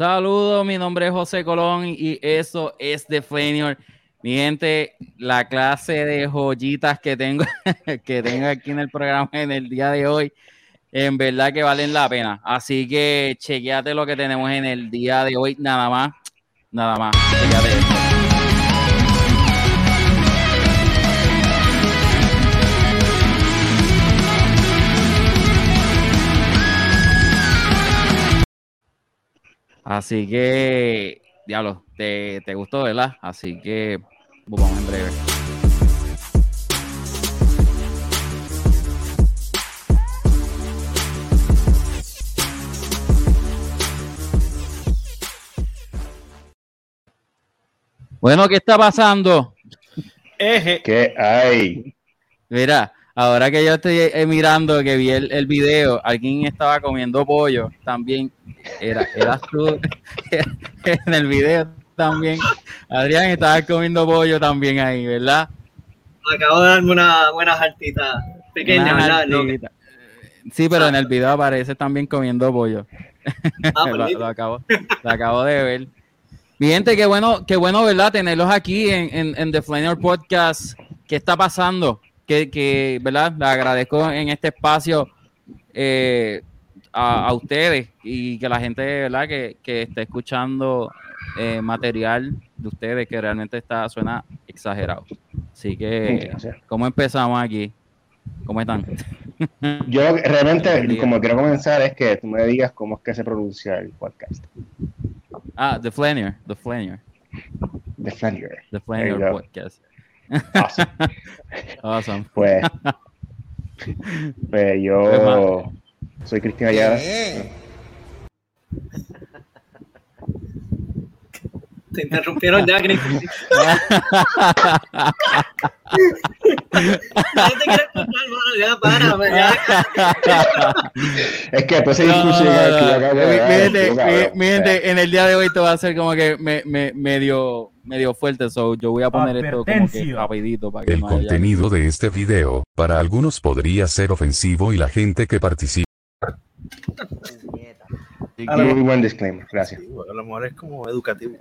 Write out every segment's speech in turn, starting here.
Saludos, mi nombre es José Colón y eso es The Flanior. Mi gente, la clase de joyitas que tengo, que tengo aquí en el programa en el día de hoy, en verdad que valen la pena. Así que chequeate lo que tenemos en el día de hoy, nada más, nada más. Así que, diablo, te, te gustó, ¿verdad? Así que vamos en breve. Bueno, ¿qué está pasando? Eje. ¿Qué hay? Mira, ahora que yo estoy eh, mirando que vi el, el, video, alguien estaba comiendo pollo también. Era, era tú en el video también. Adrián estaba comiendo pollo también ahí, ¿verdad? Acabo de darme una buena jartita pequeña, ¿verdad? Sí, pero en el video aparece también comiendo pollo. Ah, lo, lo, acabo, lo acabo de ver. Mi gente, qué bueno, qué bueno, ¿verdad? Tenerlos aquí en, en, The Flaner Podcast. ¿Qué está pasando? Que, que ¿verdad? Le agradezco en este espacio eh, a, ustedes y que la gente, ¿verdad? Que, que esté escuchando eh, material de ustedes que realmente está suena exagerado. Así que, ¿cómo empezamos aquí? ¿Cómo están? Yo realmente, como quiero comenzar, es que tú me digas cómo es que se pronuncia el podcast. Ah, The Flanier. The Flanier. The Flanier. The Flanier podcast. Awesome. awesome. Pues, pues yo soy Cristian Ayala. Te interrumpieron ya, Chris. ya para, ya. Es que pues esa discusión en el día de hoy te va a ser como que me, me, medio, medio fuerte, so yo voy a poner esto como que rapidito para que El contenido de este video, para algunos podría ser ofensivo y la gente que participa muy buen disclaimer, gracias. a lo mejor es como educativo.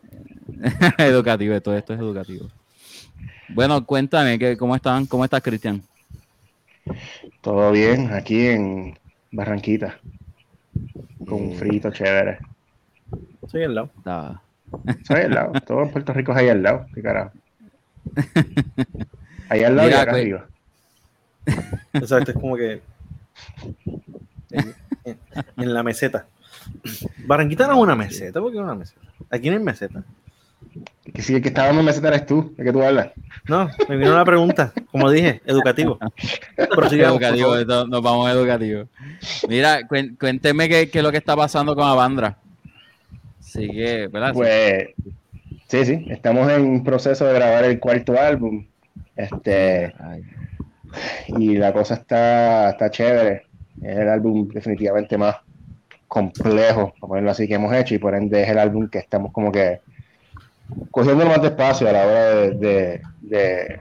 educativo, todo esto es educativo. Bueno, cuéntame, que, ¿cómo están? ¿Cómo estás, Cristian? Todo bien, aquí en Barranquita. Con un frito chévere. Soy al lado. Soy al lado. Todo en Puerto Rico es ahí al lado. ¿Qué carajo? Ahí al lado y acá arriba. Exacto, es como que en la meseta. Barranquita no es una meseta, ¿por qué es una meseta? Aquí no hay meseta. Que si el que está dando meseta eres tú, de que tú hablas. No, me vino una pregunta, como dije, educativo. educativo, nos vamos a educativo. Mira, cuénteme qué, qué, es lo que está pasando con Avandra. Sigue, ¿verdad? Pues, sí, sí, estamos en proceso de grabar el cuarto álbum. Este, y la cosa está, está chévere. Es el álbum definitivamente más complejo, como ponerlo así, que hemos hecho y por ende es el álbum que estamos como que cogiendo más despacio a la hora de, de,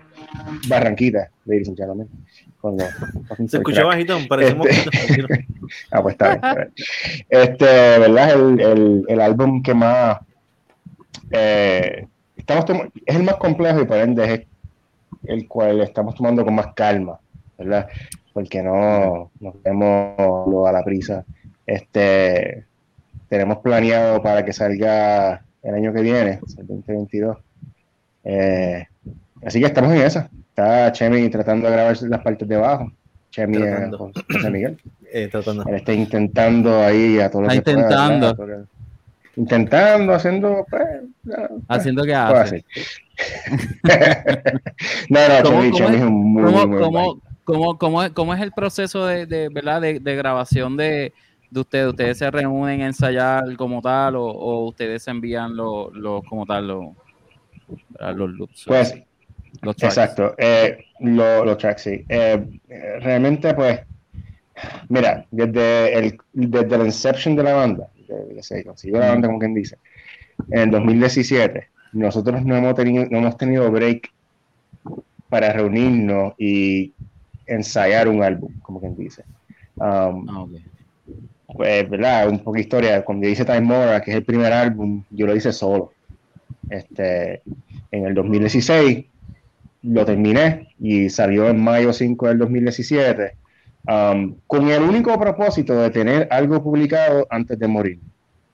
Barranquita, de Cuando, Se escuchó bajito, parecemos este, Ah, pues está bien. Este, ¿verdad? El, el, el álbum que más eh, estamos es el más complejo y por ende es el cual estamos tomando con más calma, ¿verdad? Porque no nos vemos a la prisa este, tenemos planeado para que salga el año que viene, el 2022. Eh, así que estamos en esa. Está Chemi tratando de grabar las partes de abajo. Chemi eh, José Miguel. Eh, tratando. Él está intentando ahí a todo lo está intentando. Pueda, intentando, haciendo. Pues, haciendo que hace. no, no, Chemi, Chemi es, un muy, ¿cómo, muy cómo, cómo, cómo, es, ¿Cómo es el proceso de, de ¿verdad? de, de grabación de, de ustedes? ¿Ustedes se reúnen a ensayar como tal o, ustedes envían los lo, como tal los, los loops? Pues, los exacto, eh, los tracks, sí. Eh, realmente, pues, mira, desde el, desde la inception de la banda, de, se consiguió la banda, como quien dice, en el 2017, nosotros no hemos tenido, no hemos tenido break para reunirnos y ensayar un álbum, como quien dice. Um, ah, pues, ¿verdad? Un poco de historia. Cuando yo hice Time Mora, que es el primer álbum, yo lo hice solo. Este, en el 2016 lo terminé y salió en mayo 5 del 2017 um, con el único propósito de tener algo publicado antes de morir.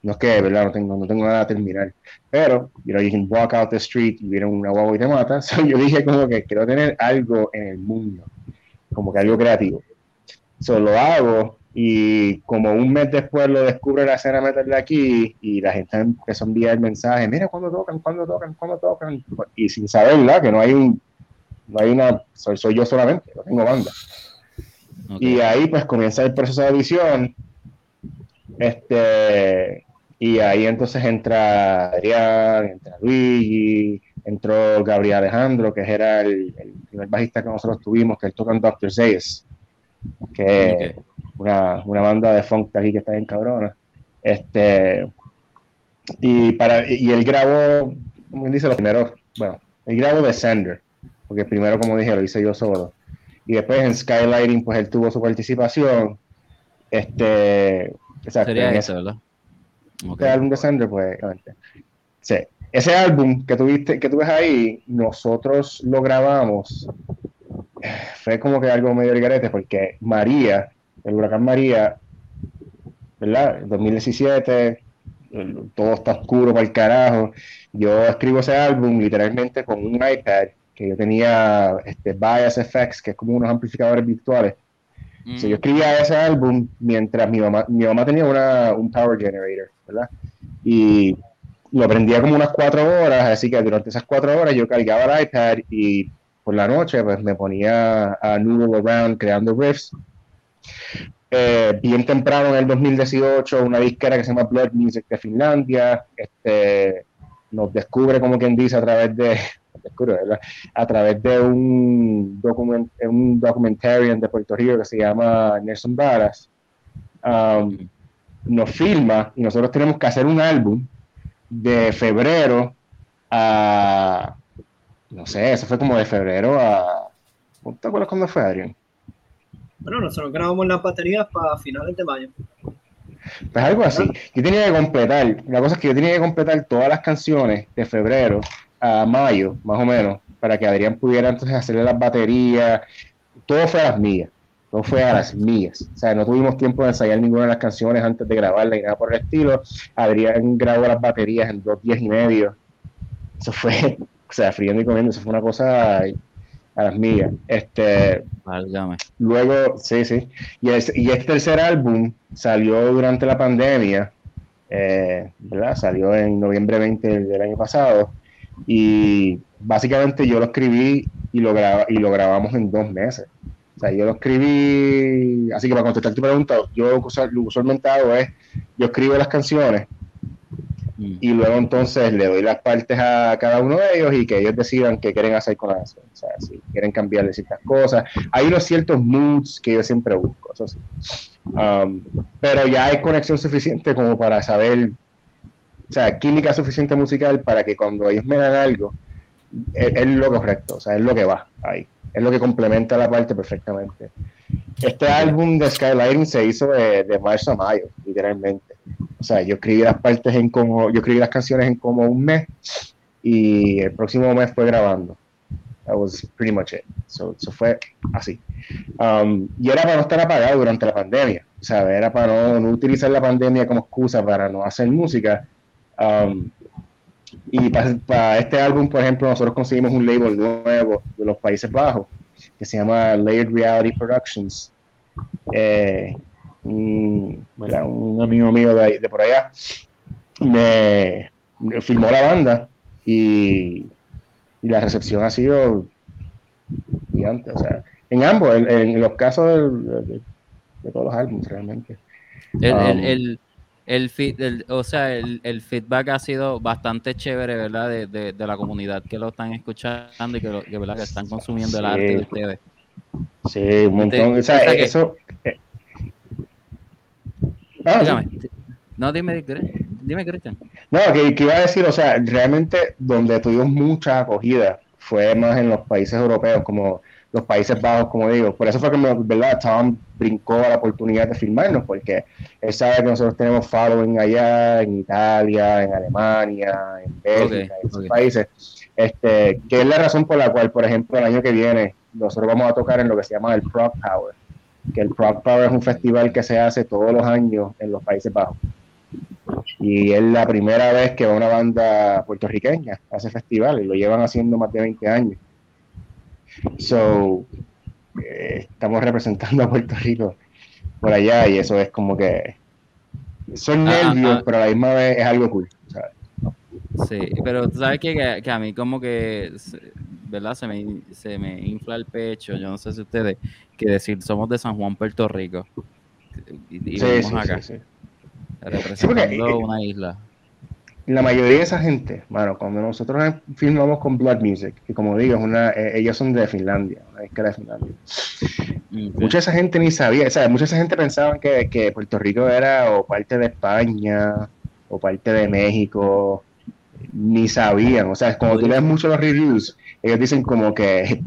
No es que, ¿verdad? No tengo, no tengo nada a terminar. Pero, you know, you can walk out the street y viene una guagua y te mata. yo dije como que quiero tener algo en el mundo, como que algo creativo. Solo lo hago y como un mes después lo descubre la escena meterle aquí y la gente empezó a enviar mensajes, mira cuándo tocan, cuándo tocan, cuándo tocan, y sin saber, ¿verdad? Que no hay un, no hay una, soy, soy yo solamente, no tengo banda. Y ahí pues comienza el proceso de edición, este, y ahí entonces entra Adrián, entra Luigi, entró Gabriel Alejandro, que era el, primer bajista que nosotros tuvimos, que él toca en Doctor Zayas, que una, una banda de funk de aquí que está en cabrona. Este, y, para, y él grabó, como dice, los primeros, bueno, él grabó Descender, porque primero, como dije, lo hice yo solo. Y después en Skylighting, pues él tuvo su participación. Este, Sería eso, ¿verdad? Este álbum Descender, pues, sí. Ese álbum que tuviste, que tú ves ahí, nosotros lo grabamos. Fue como que algo medio garete, porque María, el huracán María, ¿verdad? 2017, todo está oscuro para el carajo. Yo escribo ese álbum literalmente con un iPad que yo tenía este, Bias Effects, que es como unos amplificadores virtuales. Mm. yo escribía ese álbum mientras mi mamá, mi mamá tenía una, un power generator, ¿verdad? Y lo prendía como unas cuatro horas, así que durante esas cuatro horas yo cargaba el iPad y por la noche pues me ponía a noodle around creando riffs eh, bien temprano en el 2018, una disquera que se llama Blood Music de Finlandia, este, nos descubre, como quien dice, a través de, a través de un, document, un documentarian de Puerto Rico que se llama Nelson Varas, um, nos filma y nosotros tenemos que hacer un álbum de febrero a, no sé, eso fue como de febrero a, ¿te acuerdas cuándo fue, Adrián? Bueno, nosotros grabamos las baterías para finales de mayo. Pues algo así. Yo tenía que completar, la cosa es que yo tenía que completar todas las canciones de febrero a mayo, más o menos, para que Adrián pudiera entonces hacerle las baterías. Todo fue a las mías, todo fue a las mías. O sea, no tuvimos tiempo de ensayar ninguna de las canciones antes de grabarla y nada por el estilo. Adrián grabó las baterías en dos días y medio. Eso fue, o sea, friendo y comiendo, eso fue una cosa a las mías. Este, luego, sí, sí. Y, y este tercer álbum salió durante la pandemia, eh, ¿verdad? Salió en noviembre 20 del, año pasado. Y básicamente yo lo escribí y lo, y lo grabamos en dos meses. O sea, yo lo escribí, así que para contestar tu pregunta, yo lo usualmente hago es, yo escribo las canciones y luego entonces le doy las partes a cada uno de ellos y que ellos decidan qué quieren hacer con eso. O sea, si quieren cambiarle ciertas cosas. Hay unos ciertos moods que yo siempre busco, eso. Um, pero ya hay conexión suficiente como para saber, o sea, química suficiente musical para que cuando ellos me dan algo, es, lo correcto, o sea, es lo que va ahí. Es lo que complementa la parte perfectamente. Este álbum de Skyline se hizo de, marzo a mayo, literalmente. O sea, yo escribí las partes en como, yo escribí las canciones en como un mes y el próximo mes fue grabando. That was pretty much it. So, fue así. Um, y era para no estar apagado durante la pandemia. O sea, era para no, utilizar la pandemia como excusa para no hacer música. Um, y para, este álbum, por ejemplo, nosotros conseguimos un label nuevo de los Países Bajos que se llama Layered Reality Productions. Eh, un, un amigo mío de, de por allá, me, filmó la banda y, y, la recepción ha sido gigante. O sea, en ambos, en, los casos de, todos los álbumes realmente. El, el, um, el, o sea, el, el, feedback ha sido bastante chévere, ¿verdad? De, de, de, la comunidad que lo están escuchando y que, lo, que, ¿verdad? que están consumiendo el arte de ustedes. Sí, un montón. O sea, eso, eh, Ah, no, dime, dime, Cristian. No, que, iba a decir, o sea, realmente donde tuvimos mucha acogida fue más en los países europeos como los Países Bajos, como digo. Por eso fue que, ¿verdad? Tom brincó a la oportunidad de filmarnos, porque él sabe que nosotros tenemos following allá, en Italia, en Alemania, en Bélgica, en esos países. Este, que es la razón por la cual, por ejemplo, el año que viene, nosotros vamos a tocar en lo que se llama el Prog Power, que el Prog Power es un festival que se hace todos los años en los Países Bajos. Y es la primera vez que una banda puertorriqueña ese festival y lo llevan haciendo más de 20 años. So, eh, estamos representando a Puerto Rico por allá y eso es como que son ah, nervios, ah. pero a la misma vez es algo cool. Sí, pero tú sabes que, que, a mí como que, ¿verdad? Se me, se me infla el pecho, yo no sé si ustedes, que decir, somos de San Juan, Puerto Rico. Y, sí, sí, acá, sí, representando una isla la mayoría de esa gente, bueno, cuando nosotros filmamos con Blood Music, que como digo, es una, eh, ellos son de Finlandia, una isla de Finlandia. Mucha de esa gente ni sabía, o sea, mucha de esa gente pensaba que, que, Puerto Rico era o parte de España o parte de México, ni sabían, o sea, cuando tú lees mucho los reviews, ellos dicen como que,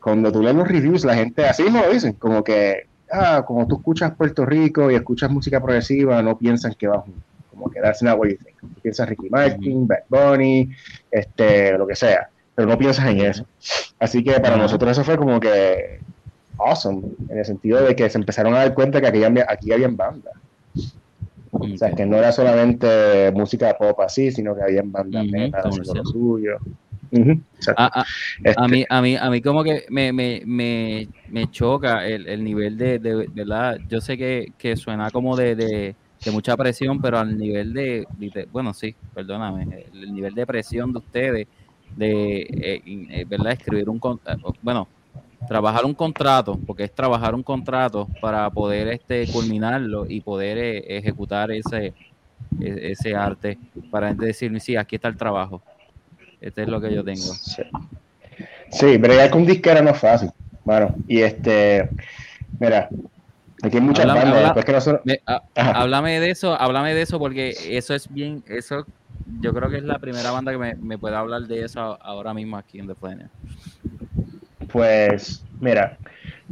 cuando tú lees los reviews, la gente así mismo lo dicen, como que, ah, como tú escuchas Puerto Rico y escuchas música progresiva, no piensan que va junto como que that's not what you think. piensas Ricky Martin, Bad Bunny, este, lo que sea, pero no piensas en eso. Así que para nosotros eso fue como que awesome, en el sentido de que se empezaron a dar cuenta que aquí, aquí habían bandas. O sea, que no era solamente música pop así, sino que habían bandas haciendo lo suyo. a, a, mí, a, mí, a mí como que me, me, me, me choca el, el nivel de, de, verdad, yo sé que, que suena como de, de de mucha presión, pero al nivel de, bueno, sí, perdóname, el nivel de presión de ustedes, de, eh, eh, ¿verdad? Escribir un, eh, bueno, trabajar un contrato, porque es trabajar un contrato para poder este culminarlo y poder ejecutar ese, e, ese arte, para decirme, sí, aquí está el trabajo. Este es lo que yo tengo. Sí, sí bregar con disquera no es fácil. Bueno, y este, mira, Aquí hay muchas háblame de eso, háblame de eso porque eso es bien, eso yo creo que es la primera banda que me, puede hablar de eso ahora mismo aquí en The Planet. Pues, mira,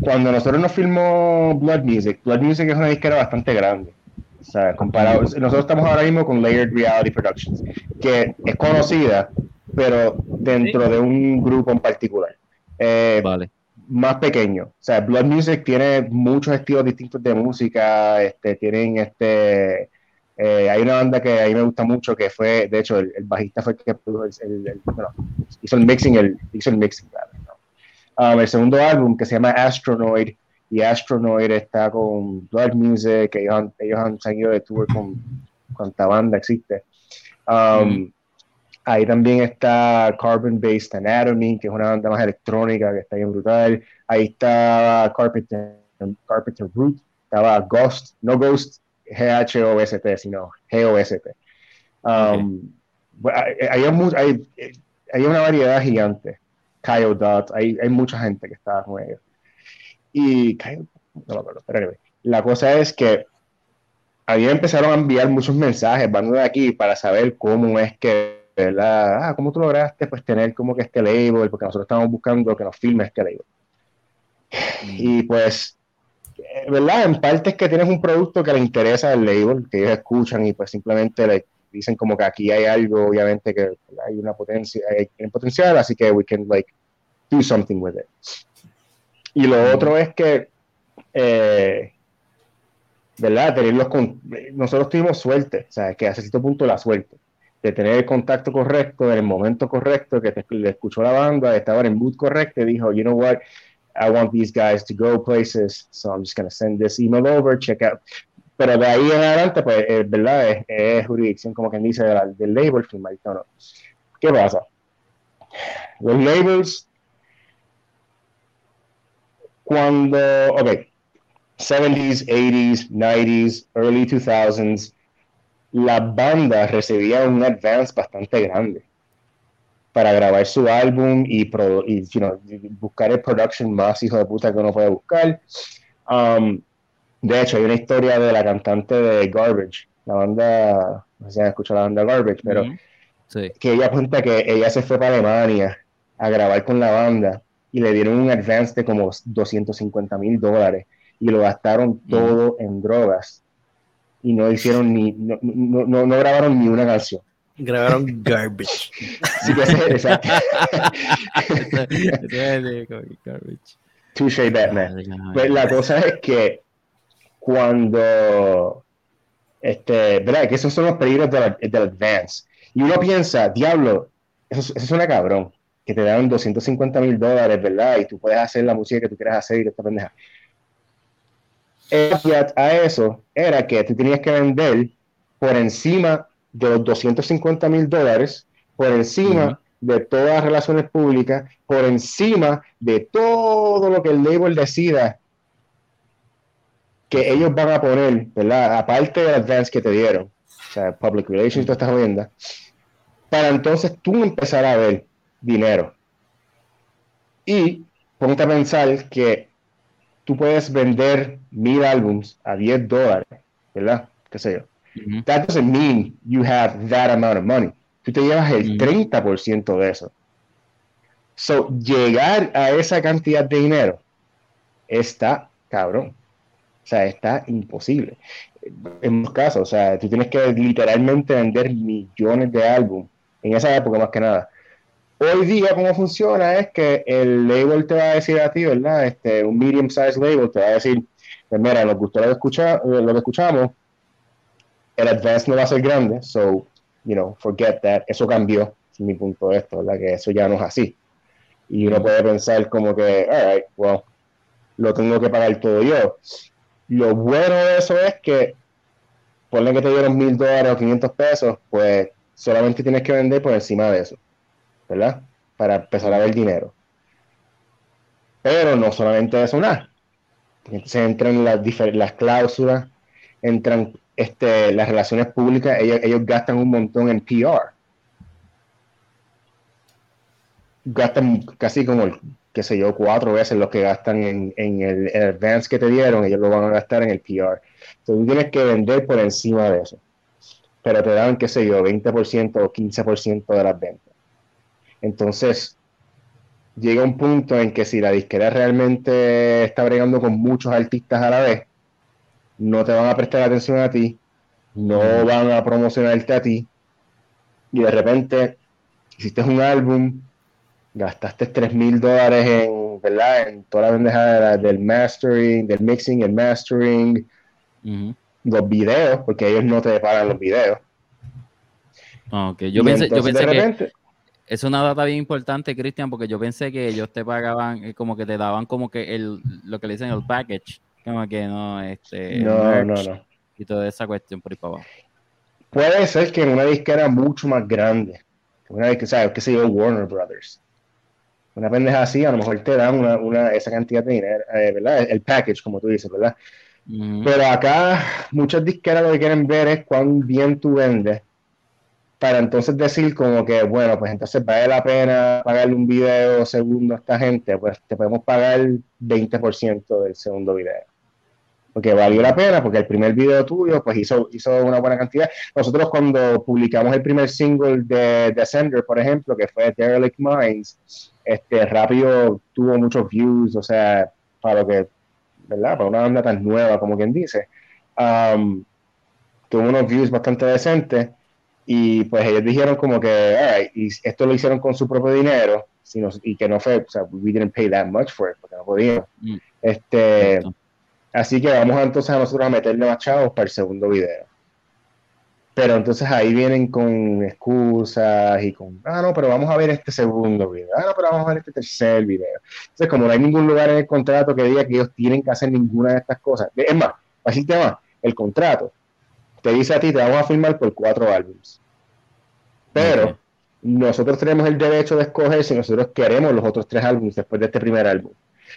cuando nosotros nos filmó Blood Music, Blood Music es una disquera bastante grande. O sea, comparado, nosotros estamos ahora mismo con Layered Reality Productions, que es conocida, pero dentro de un grupo en particular. Eh, vale más pequeño. O sea, Blood Music tiene muchos estilos distintos de música, este, tienen este... Eh, hay una banda que a mí me gusta mucho que fue, de hecho, el, bajista fue el que el, hizo el mixing, el, hizo el mixing. Um, el segundo álbum que se llama Astronoid, y Astronoid está con Blood Music, ellos han, ellos han salido de tour con cuánta banda existe. Um, mm. Ahí también está Carbon Based Anatomy, que es una banda más electrónica que está bien brutal. Ahí está Carpenter, Carpenter Root, estaba Ghost, no Ghost G-H-O-S-T, sino G-O-S-T. Um, hay, hay, una variedad gigante. Kyle Dot, hay, hay mucha gente que está con ellos. Y Kyle, no me acuerdo, pero anyway, la cosa es que a mí empezaron a enviar muchos mensajes, van de aquí, para saber cómo es que ¿verdad? Ah, ¿cómo tú lograste pues tener como que este label? Porque nosotros estamos buscando que nos filme este label. Mm. Y pues, ¿verdad? En parte es que tienes un producto que le interesa al label, que ellos escuchan y pues simplemente le dicen como que aquí hay algo, obviamente que hay una potencia, hay potencial, así que we can like do something with it. Y lo mm. otro es que, eh, ¿verdad? Tenerlos con, nosotros tuvimos suerte, o sea, que a cierto punto la suerte de tener el contacto correcto en el momento correcto, que te, le escuchó la banda, estaba en el mood correcto dijo, you know what, I want these guys to go places, so I'm just going to send this email over, check out. Pero de ahí en adelante, pues, eh, ¿verdad? Es, jurisdicción, como quien dice, del label filmadito, ¿no? ¿Qué pasa? Los labels, cuando, ok, 70s, 80s, 90s, early 2000s, las bandas recibían un advance bastante grande para grabar su álbum y, buscar el production más hijo de puta que uno puede buscar. Um, de hecho, hay una historia de la cantante de Garbage, la banda, no sé si han escuchado la banda Garbage, pero que ella cuenta que ella se fue para Alemania a grabar con la banda y le dieron un advance de como 250 mil dólares y lo gastaron todo en drogas y no hicieron ni, no, no, no, grabaron ni una canción. Grabaron garbage. Sí, exacto. Touché Batman. Pues la cosa es que cuando, este, ¿verdad? Que esos son los peligros del, del advance. Y uno piensa, diablo, eso, es- eso suena cabrón, que te dan 250 mil dólares, ¿verdad? Y tú puedes hacer la música que tú quieras hacer y esta pendeja. El caveat a eso era que tú tenías que vender por encima de los 250 mil dólares, por encima Ujú. de todas las relaciones públicas, por encima de todo lo que el label decida que ellos van a poner, ¿verdad? Aparte del advance que te dieron, o sea, public relations, todas estas jodiendas, para entonces tú empezar a ver dinero. Y ponte a pensar que tú puedes vender mil álbums a 10 dólares, ¿verdad? ¿Qué sé yo? That doesn't mean you have that amount of money. Tú te llevas el Mm. 30% de eso. So, llegar a esa cantidad de dinero está cabrón. O sea, está imposible. En muchos casos, o sea, tú tienes que literalmente vender millones de álbumes en esa época más que nada. Hoy día, cómo funciona es que el label te va a decir a ti, ¿verdad? Este, un medium size label te va a decir, pues mira, nos gustó lo que, escucha, lo que escuchamos, el advance no va a ser grande, so, you know, forget that. Eso cambió, es mi punto de esto, ¿verdad? Que eso ya no es así. Y uno puede pensar como que, alright, well, lo tengo que pagar todo yo. Lo bueno de eso es que, ponle que te dieron mil dólares o 500 pesos, pues solamente tienes que vender por encima de eso, ¿verdad? Para empezar a ver dinero. Pero no solamente eso, nada. Entonces entran las, las cláusulas, entran este, las relaciones públicas, ellos, ellos gastan un montón en PR. Gastan casi como, el, qué sé yo, cuatro veces lo que gastan en, en el, el advance que te dieron, ellos lo van a gastar en el PR. Entonces tú tienes que vender por encima de eso. Pero te dan, qué sé yo, 20% o 15% de las ventas. Entonces, llega un punto en que si la disquera realmente está bregando con muchos artistas a la vez, no te van a prestar atención a ti, no van a promocionarte a ti, y de repente hiciste un álbum, gastaste 3 mil dólares en, ¿verdad? en toda la bendeja de la- del mastering, del mixing, el mastering, los videos, porque ellos no te pagan los videos. Ok, yo Y pensé, yo pensé de que repente, es una data bien importante, Cristian, porque yo pensé que ellos te pagaban, eh, como que te daban como que el, lo que le dicen el package, como que no, este, no, no, merch no. y toda esa cuestión por ahí para abajo. Puede ser que en una disquera mucho más grande, una disquera, ¿sabes? qué sé yo, Warner Brothers. Una pendeja así, a lo mejor te dan una, una, esa cantidad de dinero, eh, ¿verdad? El package, como tú dices, ¿verdad? Pero acá muchas disqueras lo que quieren ver es cuán bien tú vendes para entonces decir como que, bueno, pues entonces vale la pena pagarle un video segundo a esta gente, pues te podemos pagar 20% del segundo video. Porque valió la pena, porque el primer video tuyo pues hizo, hizo una buena cantidad. Nosotros cuando publicamos el primer single de Descender, por ejemplo, que fue Derelict Minds, este rápido tuvo muchos views, o sea, para lo que, ¿verdad? Para una banda tan nueva como quien dice. Um, tuvo unos views bastante decentes y pues ellos dijeron como que, y esto lo hicieron con su propio dinero y que no fue, o sea, we didn't pay that much for it, porque no podíamos. Mm. Este, así que vamos entonces a nosotros a meterle más chavos para el segundo video. Pero entonces ahí vienen con excusas y con, ah, no, pero vamos a ver este segundo video, ah, no, pero vamos a ver este tercer video. Entonces, como no hay ningún lugar en el contrato que diga que ellos tienen que hacer ninguna de estas cosas, es más, así te más, el contrato te dice a ti, te vamos a firmar por cuatro álbumes. Pero nosotros tenemos el derecho de escoger si nosotros queremos los otros tres álbumes después de este primer álbum.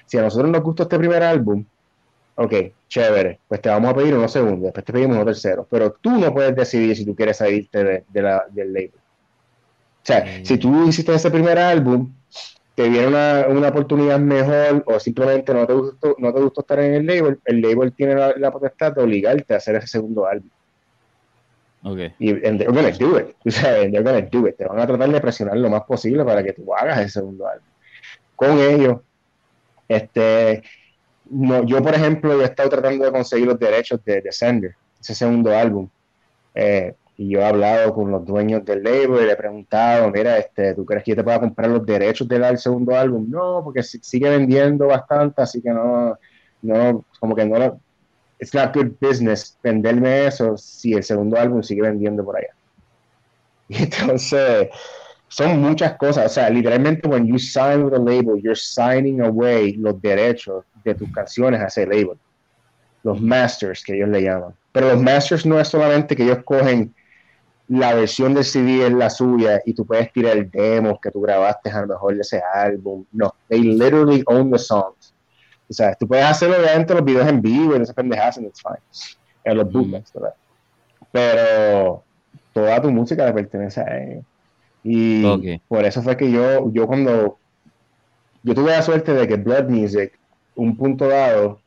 Si a nosotros nos gusta este primer álbum, ok, chévere, pues te vamos a pedir uno segundo, después te pedimos uno tercero, pero tú no puedes decidir si tú quieres salirte de, de la, del label. O sea, Mm. si tú hiciste ese primer álbum, te viene una, una oportunidad mejor o simplemente no te, gustó, no te gustó estar en el label, el label tiene la, la potestad de obligarte a hacer ese segundo álbum. Ok. Y and they're gonna do it. Tú sabes, they're gonna do it. Te van a tratar de presionar lo más posible para que tú hagas el segundo álbum. con ellos. Este, no, yo, por ejemplo, yo he estado tratando de conseguir los derechos de Descender, ese segundo álbum. Eh, y yo he hablado con los dueños del label y le he preguntado, mira, este, ¿tú crees que yo te pueda comprar los derechos del segundo álbum? No, porque sigue vendiendo bastante, así que no, no, como que no, it's not good business venderme eso si el segundo álbum sigue vendiendo por allá. Entonces, son muchas cosas, o sea, literalmente when you sign with a label, you're signing away los derechos de tus canciones a ese label. Los masters, que ellos le llaman. Pero los masters no es solamente que ellos cogen la versión del CD es la suya y tú puedes tirar el demo que tú grabaste a lo mejor de ese álbum. No, they literally own the songs. O sea, tú puedes hacerlo obviamente los videos en vivo y no se pendejas and it's fine. En los bootlegs, ¿verdad? Pero toda tu música le pertenece a ellos. Y por eso fue que yo, yo cuando yo tuve la suerte de que Blood Music, un punto dado,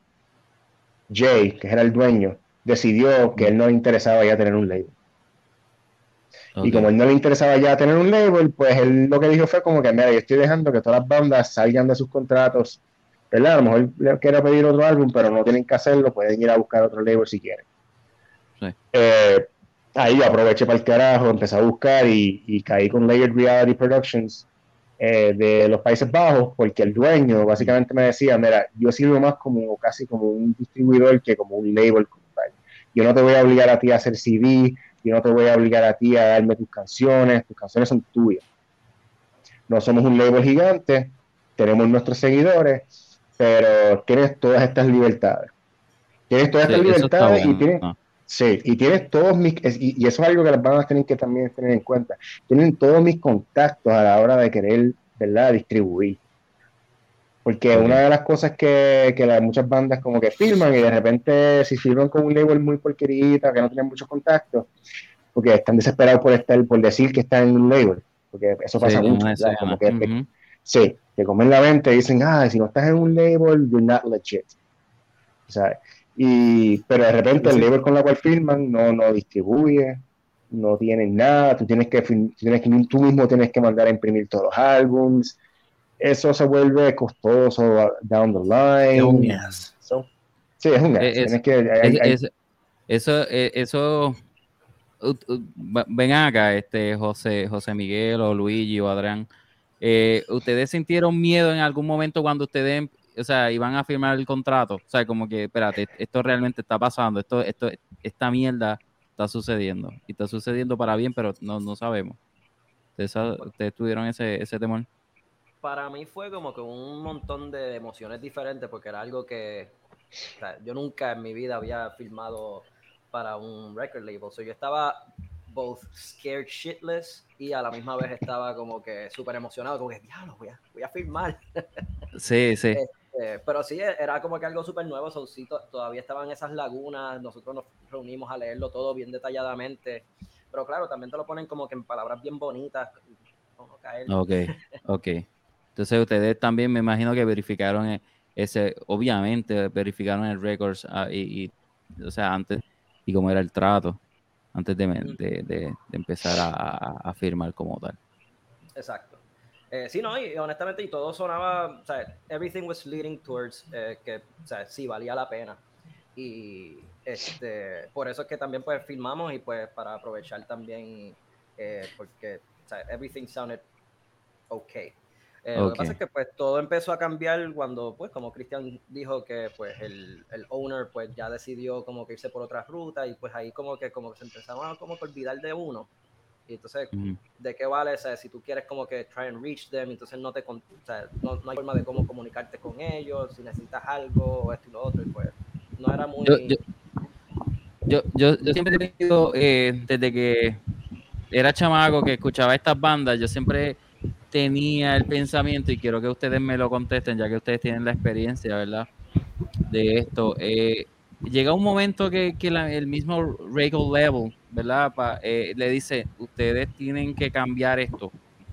Jay, que era el dueño, decidió que él no le interesaba ya tener un label. Y como él no le interesaba ya tener un label, pues él lo que dijo fue como que, mira, yo estoy dejando que todas las bandas salgan de sus contratos, ¿verdad? A lo mejor le quiero pedir otro álbum, pero no tienen que hacerlo, pueden ir a buscar otro label si quieren. Eh, ahí yo aproveché para el carajo, empecé a buscar y, caí con Layered Reality Productions eh, de los Países Bajos, porque el dueño básicamente me decía, mira, yo sirvo más como casi como un distribuidor que como un label. Yo no te voy a obligar a ti a hacer CD, yo no te voy a obligar a ti a darme tus canciones, tus canciones son tuyas. No somos un label gigante, tenemos nuestros seguidores, pero tienes todas estas libertades. Tienes todas estas libertades y tienes, sí, y tienes todos mis, y, eso es algo que las bandas tienen que también tener en cuenta. Tienen todos mis contactos a la hora de querer, ¿verdad?, distribuir. Porque una de las cosas que, que muchas bandas como que filman y de repente si firman con un label muy porquerita, que no tienen muchos contactos, porque están desesperados por estar, por decir que están en un label, porque eso pasa mucho, como que, sí, te comen la mente y dicen, ah, si no estás en un label, you're not legit. O sea, y, pero de repente el label con la cual firman no, no distribuye, no tienen nada, tú tienes que, tienes que, tú mismo tienes que mandar a imprimir todos los álbums, eso se vuelve costoso down the line. sí, es un eso, eso, vengan acá, este José, José Miguel o Luigi o Adrián. Eh, ¿Ustedes sintieron miedo en algún momento cuando ustedes, o sea, iban a firmar el contrato? O sea, como que, espérate, esto realmente está pasando, esto, esto, esta mierda está sucediendo. Y está sucediendo para bien, pero no, no sabemos. ¿Ustedes, ¿Ustedes tuvieron ese, ese temor? para mí fue como que un montón de emociones diferentes porque era algo que yo nunca en mi vida había filmado para un record label. So yo estaba both scared shitless y a la misma vez estaba como que súper emocionado, como que, diablo, voy a, voy a filmar. Sí, sí. Este, pero sí, era como que algo súper nuevo, so, todavía estaban esas lagunas, nosotros nos reunimos a leerlo todo bien detalladamente, pero claro, también te lo ponen como que en palabras bien bonitas. Ok, ok. Entonces ustedes también me imagino que verificaron e, ese, obviamente verificaron el records ah, y, o sea, antes y cómo era el trato antes de, de, empezar a, firmar como tal. Exacto. Eh, sí, no, y honestamente, y todo sonaba, o sea, everything was leading towards eh, que, o sea, sí, valía la pena. Y este, por eso es que también pues filmamos y pues para aprovechar también, eh, porque, o sea, everything sounded okay. Eh, lo que pasa es que pues todo empezó a cambiar cuando, pues como Cristian dijo que pues el, el, owner pues ya decidió como que irse por otra ruta y pues ahí como que como que se empezaron a como que olvidar de uno. Y entonces, ¿de qué vale? O sea, si tú quieres como que try and reach them, entonces no te, o sea, no, no, hay forma de cómo comunicarte con ellos, si necesitas algo o esto y lo otro, y pues no era muy... Yo, yo, yo, siempre he tenido, eh, desde que era chamaco que escuchaba estas bandas, yo siempre tenía el pensamiento, y quiero que ustedes me lo contesten, ya que ustedes tienen la experiencia, ¿verdad? De esto. Eh, llega un momento que, el mismo regal level, ¿verdad? Eh, le dice, ustedes tienen que cambiar esto,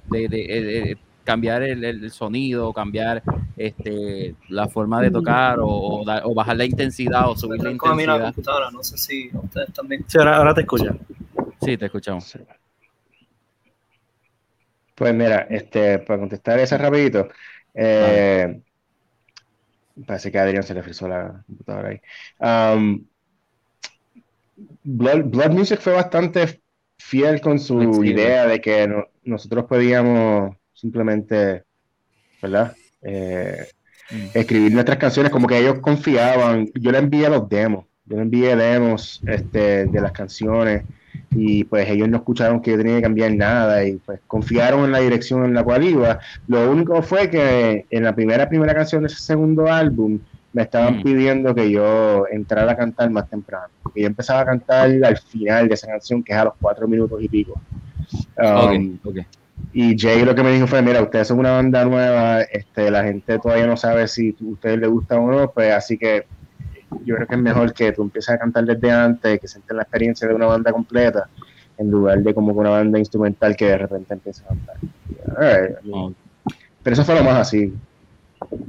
de, cambiar el, sonido, cambiar este, la forma de tocar o, bajar la intensidad o subir la intensidad. no sé si ustedes también. Sí, ahora, te escuchan. Sí, te escuchamos. Pues mira, este, para contestar esa rapidito, Eh, Parece que a Adrián se le frizó la computadora ahí. Um, Blood, Blood Music fue bastante fiel con su idea de que no- nosotros podíamos simplemente, ¿verdad? Eh, Mm. escribir nuestras canciones como que ellos confiaban. Yo le envié los demos, yo le envié demos este, de las canciones y pues ellos no escucharon que yo tenía que cambiar nada y pues confiaron en la dirección en la cual iba. Lo único fue que en la primera primera canción de ese segundo álbum me estaban Mm. pidiendo que yo entrara a cantar más temprano. Porque yo empezaba a cantar al final de esa canción, que es a los cuatro minutos y pico. Um, y Jay lo que me dijo fue, mira, ustedes son una banda nueva, este, la gente todavía no sabe si a ustedes les gusta o no, pues así que yo creo que es mejor que tú empieces a cantar desde antes, que sienten la experiencia de una banda completa, en lugar de como que una banda instrumental que de repente empieza a cantar. I mean. Pero eso fue lo más así.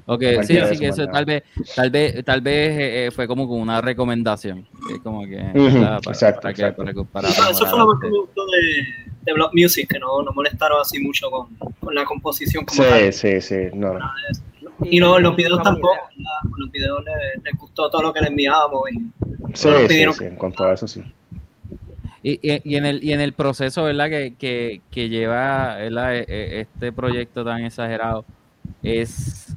Ok, sí, sí, que eso manera. tal vez, tal vez, tal vez eh, eh, fue como con una recomendación. Exacto, para que- exacto. para que- para Eso, eso fue lo más que me gustó de, de Block Music, que no, no molestaron así mucho con, con la composición como Sí, tal. sí, sí, no. no. Y no, los videos Una buena tampoco, los videos les, les gustó todo lo que les enviábamos y Sí, sí, pidieron- sí, en cuanto a eso sí. Y, y- y en el, y en el proceso, ¿verdad? Que, que, que lleva ¿verdad? E- e- este proyecto tan exagerado, es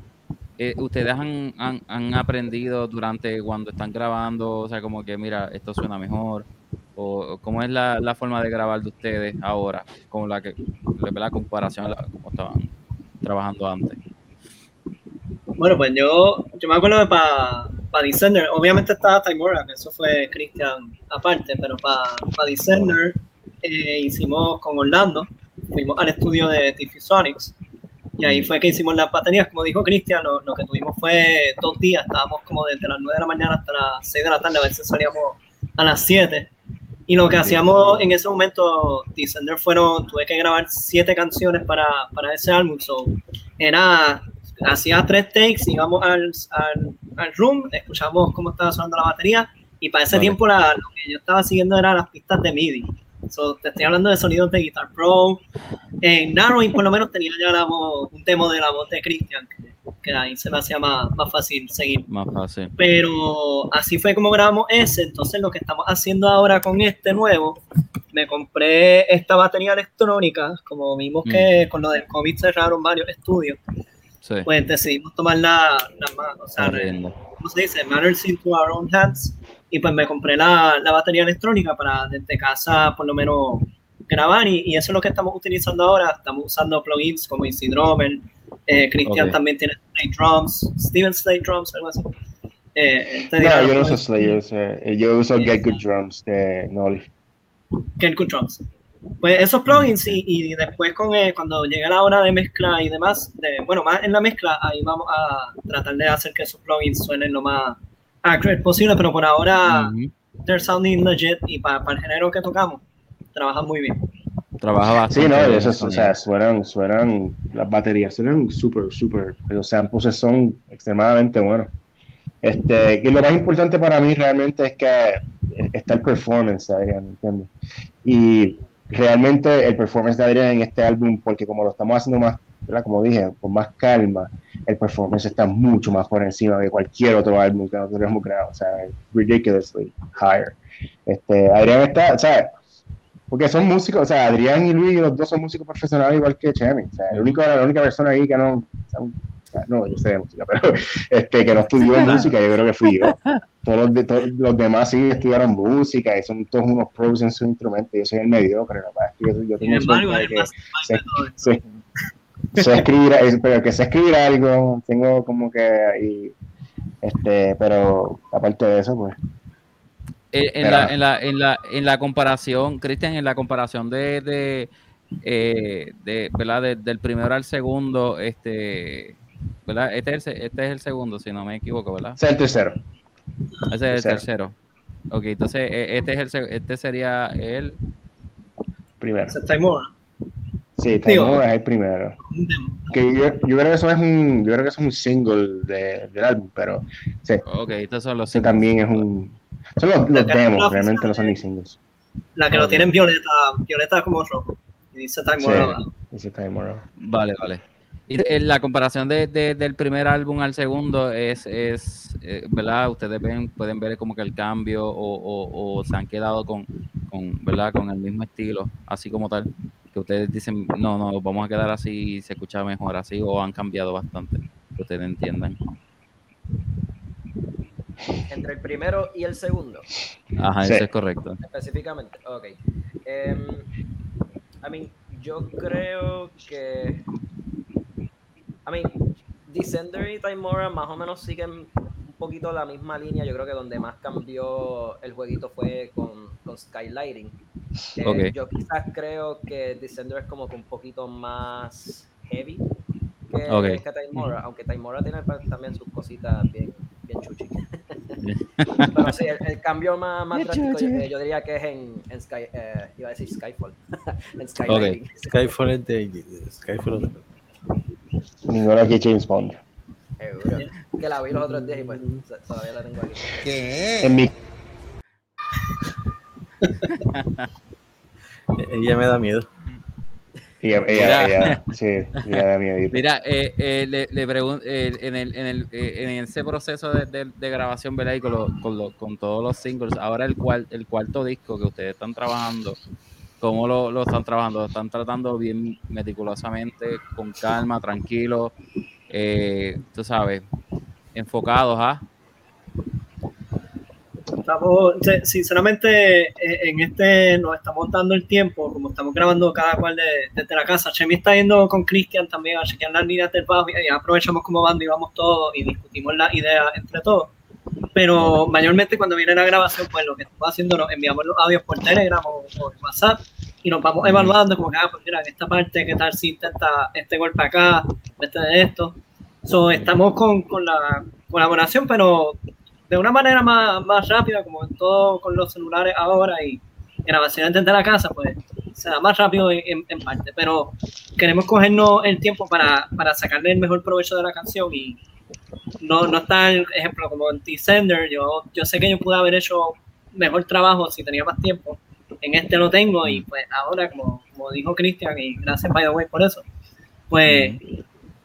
eh, ustedes han, han, han aprendido durante cuando están grabando, o sea, como que mira, esto suena mejor, o cómo es la, la forma de grabar de ustedes ahora, con la que, la comparación a la, como estaban trabajando antes. Bueno, pues yo, yo me acuerdo que para pa Descender, obviamente estaba Timora, que eso fue Christian aparte, pero para pa Descender eh, hicimos con Orlando, fuimos al estudio de Diffusonics y ahí fue que hicimos las baterías. Como dijo Christian, lo, lo que tuvimos fue dos días, estábamos como desde las 9 de la mañana hasta las 6 de la tarde, a veces salíamos a las 7. Y lo que hacíamos en ese momento, Descender fueron, tuve que grabar siete canciones para, para ese álbum, so, era hacía tres takes, íbamos al, al, al room, escuchamos cómo estaba sonando la batería y para ese Vale. tiempo la, lo que yo estaba siguiendo eran las pistas de MIDI. So, te estoy hablando de sonidos de Guitar Pro. En Narrowing por lo menos tenía ya la voz- un demo de la voz de Christian, que, que ahí se me hacía más, más fácil seguir. Más fácil. Pero así fue como grabamos ese. Entonces lo que estamos haciendo ahora con este nuevo, me compré esta batería electrónica, como vimos que con lo del COVID cerraron varios estudios Sí. pues decidimos tomar la, la ma- o sea. ¿cómo se dice? Matters into our own hands. Y pues me compré la, la batería electrónica para desde casa por lo menos grabar y, y eso es lo que estamos utilizando ahora. Estamos usando plugins como Easy Drummer. Eh, Cristian Ok. también tiene Slate Drums, Steven Slate Drums, algo así. Eh, este No, yo no uso Slayer, o sea, yo uso Get Good Drums de Nolly. Get Good Drums. Pues esos plugins y, y después con eh, cuando llegue la hora de mezcla y demás, de, bueno, más en la mezcla, ahí vamos a tratar de hacer que esos plugins suenen lo más accurate posible, pero por ahora Ujú. they're sounding legit y para el género que tocamos, trabajan muy bien. Trabaja bastante. Sí, no, eso, o sea, suenan, suenan, las baterías suenan súper, súper, los samples son extremadamente buenos. Este, y lo más importante para mí realmente es que está el performance Adrián, ¿entiendes? Y realmente el performance de Adrián en este álbum, porque como lo estamos haciendo más, como dije, con más calma, el performance está mucho más por encima de cualquier otro álbum que nosotros hemos creado, o sea, ridiculously higher. Este, Adrián está, o sea, porque son músicos, o sea, Adrián y Luis, los dos son músicos profesionales igual que Chemi. O sea, el único, la única persona ahí que no, no, yo sé de música, pero este, que no estudió música, yo creo que fui yo. Todos los, de- todos los demás sí estudiaron música y son todos unos pros en su instrumento. Yo soy el mediocre, es que yo, tengo embargo, suerte de es que sé escribir, es- pero que sé escribir algo, tengo como que ahí, este, pero aparte de eso, pues, Eh, en, la, en, la, en, la, en la comparación, Cristian, en la comparación de, de, eh, de, ¿verdad? De- del primero al segundo, este, ¿verdad? Este es, el, se- este es el segundo, si no me equivoco, ¿verdad? ese es el tercero. Ese es el Tercero. tercero. Ok, entonces eh, este, es el, este sería el... Primero. Time Warner, Sí, War es el primero. que yo, yo creo que eso es un yo creo que eso es un single de- del álbum pero sí, Ok, estos son los cinco. también es un son los, los demos realmente no son ni singles La que lo tienen violeta, violeta como rojo. Y dice Time Sí. War. Vale, vale. Y la comparación de, de- del primer álbum al segundo es, es eh, ¿verdad? Ustedes ven, pueden ver como que el cambio o, o- o se han quedado con, con, ¿verdad? Con el mismo estilo, así como tal. Que ustedes dicen, no, no, vamos a quedar así, se escucha mejor así, o han cambiado bastante, que ustedes entiendan. Entre el primero y el segundo, Ajá, Sí. eso es correcto. específicamente. Ok. Em, I mean, yo creo que. I mean, Descender y Timora más o menos siguen un poquito la misma línea. Yo creo que donde más cambió el jueguito fue con, con Skylighting. Eh. Yo quizás creo que Descender es como que un poquito más heavy que, Ok. que Timora, aunque Timora tiene también sus cositas bien, bien chuchi. Pero sí, el, el cambio más, más drástico yo, yo diría que es en, en Sky, eh, iba a decir Skyfall. en Skylighting. Skyfall es de Skyfall Ninguno aquí James Bond. Seguro. Que la vi los otros días y pues todavía la tengo aquí. En mi Ella me da miedo. ella, ella, ella- sí, ella da miedo. Mira, eh, eh, le, le pregun- eh, en, el, en, el, eh, en ese proceso de, de- de grabación, ¿verdad? Y con, lo- con, lo- con todos los singles, ahora el, cual, el cuarto disco que ustedes están trabajando, ¿cómo lo, lo están trabajando? ¿Lo están tratando bien meticulosamente, con calma, tranquilo, eh, tú sabes, enfocados, ¿ah? Estamos, sinceramente, eh, en este nos estamos dando el tiempo, como estamos grabando cada cual de- desde la casa. Chemi está yendo con Cristian también a chequear las líneas del bajo y aprovechamos como banda y vamos todos y discutimos las ideas entre todos. Pero mayormente cuando viene la grabación, pues lo que estamos haciendo, nos enviamos los audios por Telegram o por WhatsApp y nos vamos evaluando como que, ah, pues mira, en esta parte, ¿qué tal si intenta este golpe acá, este de esto? So, estamos con, con la colaboración, pero de una manera más, más rápida, como en todo con los celulares ahora y grabaciones desde la casa, pues se da más rápido en, en- parte. Pero queremos cogernos el tiempo para, para sacarle el mejor provecho de la canción y no, no está el ejemplo como en T-Sender. Yo, yo sé que yo pude haber hecho mejor trabajo si tenía más tiempo. En este lo tengo y pues ahora, como, como dijo Cristian, y gracias by the way por eso, pues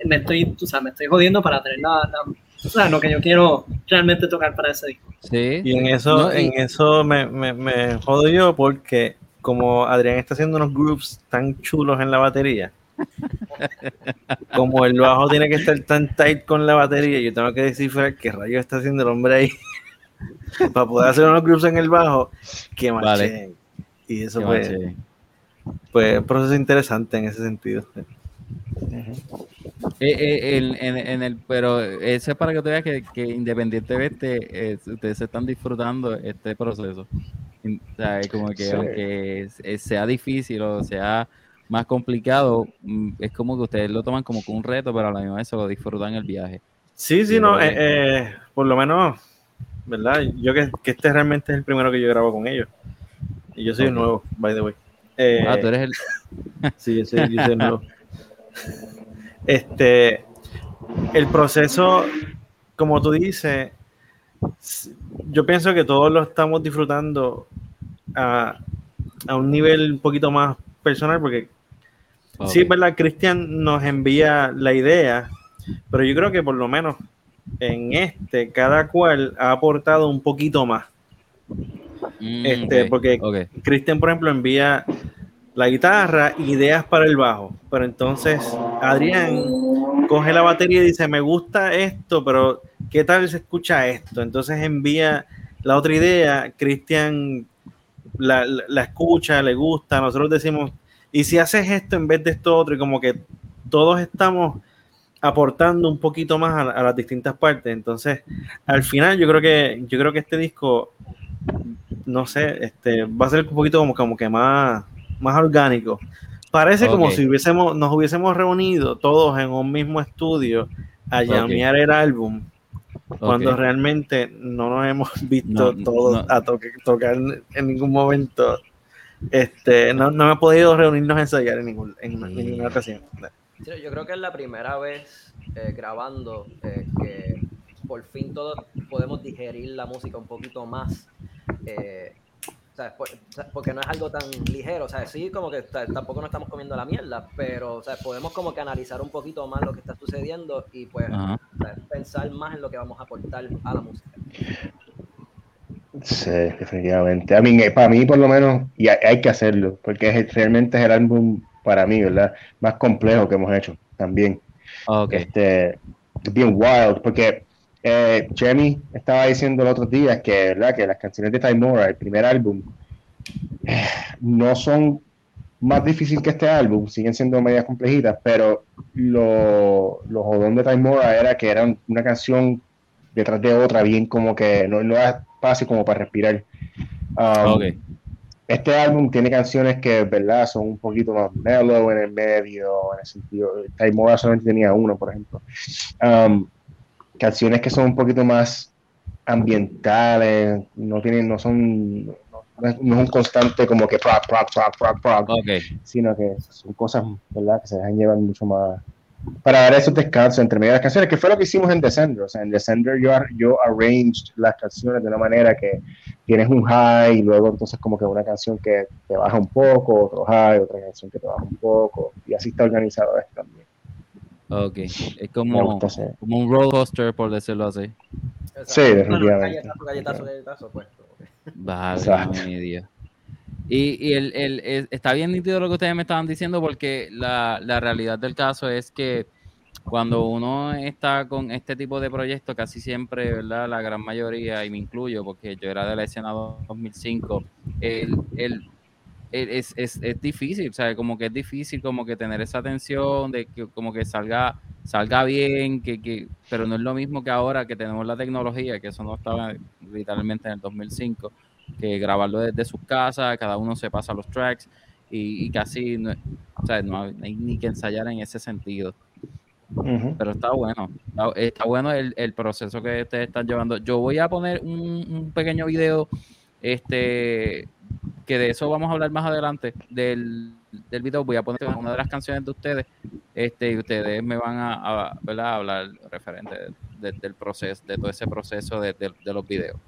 me estoy, tú sabes, me estoy jodiendo para tener la, la- o sea, lo que yo quiero realmente tocar para ese disco. Sí. Y en eso, No, y- en eso me, me, me jodo yo porque como Adrián está haciendo unos groups tan chulos en la batería, como el bajo tiene que estar tan tight con la batería, yo tengo que descifrar qué rayos está haciendo el hombre ahí para poder hacer unos groups en el bajo que Vale. machen. Y eso pues, pues un proceso interesante en ese sentido. Eh, eh, en, en- en el, pero eso es para que tú veas que, que independientemente eh, ustedes se están disfrutando este proceso. In- o sea, es como que Sí. aunque es- es- sea difícil o sea más complicado, mm, es como que ustedes lo toman como que un reto, pero a la misma vez se lo disfrutan el viaje. Sí, sí, no, eh, eh, por lo menos, ¿verdad? Yo que, que este realmente es el primero que yo grabo con ellos. Y yo soy Ok. nuevo, by the way. Eh, Ah, tú eres el... Sí, yo soy, yo soy nuevo. Este, el proceso, como tú dices, yo pienso que todos lo estamos disfrutando a, a un nivel un poquito más personal, porque sí, Ok. ¿verdad? Cristian nos envía la idea, pero yo creo que por lo menos en este, cada cual ha aportado un poquito más. Mm, este, porque-. Cristian, por ejemplo, envía la guitarra, ideas para el bajo, pero entonces Adrián coge la batería y dice, me gusta esto, pero ¿qué tal se escucha esto? Entonces envía la otra idea, Cristian la, la- la escucha, le gusta, nosotros decimos, y si haces esto en vez de esto otro, y como que todos estamos aportando un poquito más a, a las distintas partes. Entonces, al final yo creo que yo creo que este disco no sé, este va a ser un poquito como, como que más, más orgánico. Parece como si hubiésemos, nos hubiésemos reunido todos en un mismo estudio a llamear el álbum, cuando realmente no nos hemos visto No, todos no. a toque- tocar en ningún momento. Este, no, no hemos podido reunirnos a ensayar en, ningún, en ninguna ocasión. Sí, yo creo que es la primera vez eh, grabando eh, que por fin todos podemos digerir la música un poquito más. Eh, porque no es algo tan ligero, o sea, sí como que tampoco nos estamos comiendo la mierda, pero o sea, podemos como que analizar un poquito más lo que está sucediendo y pues pensar más en lo que vamos a aportar a la música. Sí, definitivamente. A mí, para mí por lo menos, y hay, que hacerlo, porque es, realmente es el álbum para mí, ¿verdad? Más complejo que hemos hecho también. Okay. Este, bien wild, porque eh, Jamie estaba diciendo el otro día que, ¿verdad? que las canciones de Time el primer álbum, eh, no son más difíciles que este álbum, siguen siendo medias complejitas, pero lo, lo jodón de Time era que era una canción detrás de otra, bien como que no, no era fácil como para respirar. Um, este álbum tiene canciones que, ¿verdad? Son un poquito más mellow en el medio, en el sentido. Time solamente tenía uno, por ejemplo. Um, canciones que son un poquito más ambientales, no tienen, no son, no, es, un constante como que prog, prog, prog, prog, prog, sino que son cosas, ¿verdad? Que se dejan llevar mucho más, para dar esos descansos entre medio de las canciones, que fue lo que hicimos en Descender. O sea, en Descender yo, yo arranged las canciones de una manera que tienes un high y luego entonces como que una canción que te baja un poco, otro high, otra canción que te baja un poco, y así está organizado esto también. Ok, es como, como un roller coaster, por decirlo así. Sí, definitivamente. Galletazo, galletazo, pues. Vale, Y, y el, el, está bien nítido lo que ustedes me estaban diciendo porque la, la realidad del caso es que cuando uno está con este tipo de proyectos, casi siempre, ¿verdad? La gran mayoría, y me incluyo porque yo era de la escena 2005, el, el es, es, es, difícil, o sea, como que es difícil como que tener esa atención de que como que salga salga bien, que, que, pero no es lo mismo que ahora que tenemos la tecnología, que eso no estaba literalmente en el 2005, que grabarlo desde sus casas, cada uno se pasa los tracks y, casi no, o sea, no hay ni que ensayar en ese sentido. Pero está bueno, está, bueno el, el, proceso que ustedes están llevando. Yo voy a poner un, un pequeño video este que de eso vamos a hablar más adelante del, del video. Voy a poner una de las canciones de ustedes este, y ustedes me van a, hablar referente del proceso, de todo ese proceso de, de los videos.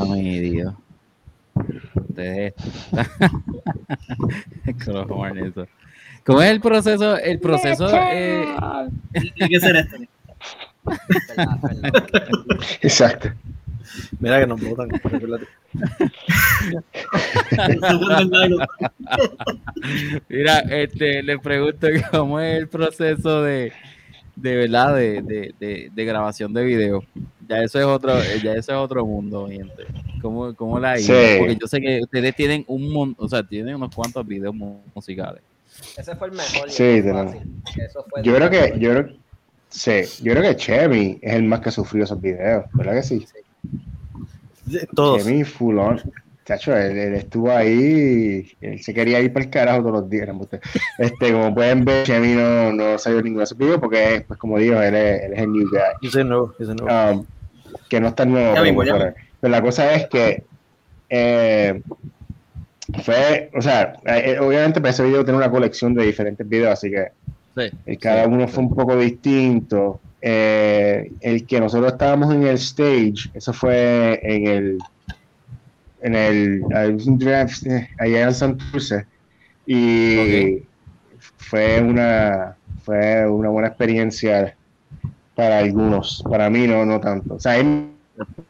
Dios. Ustedes. ¿Cómo es el proceso? El proceso. Eh... Tiene que ser esto. Exacto. Mira que nos votan. Mira, este, le pregunto cómo es el proceso de, de verdad, de, de, de, grabación de video. Ya eso es otro, ya eso es otro mundo, gente. ¿Cómo, cómo la sí. Porque yo sé que ustedes tienen un montón, o sea, tienen unos cuantos videos musicales. Ese fue el mejor. Sí, yo creo que, yo creo, sí, yo creo que Chevy es el más que sufrió esos videos, ¿verdad que sí? sí. Todos. Chevy full on. Chacho, él, estuvo ahí, él se quería ir para el carajo todos los días. Este, como pueden ver, Chemi no, no salió ninguno de esos videos porque, pues, como digo, él es, él es el new guy. Ese nuevo, ese nuevo. Um, que no está nuevo. Pero, pero, la cosa es que eh, fue, o sea, eh, obviamente para ese video tiene una colección de diferentes videos, así que sí, cada uno fue un poco distinto. Eh, el que nosotros estábamos en el stage, eso fue en el en el draft eh, allá en Santurce. Y fue una fue una buena experiencia para algunos, para mí no no tanto. O sea,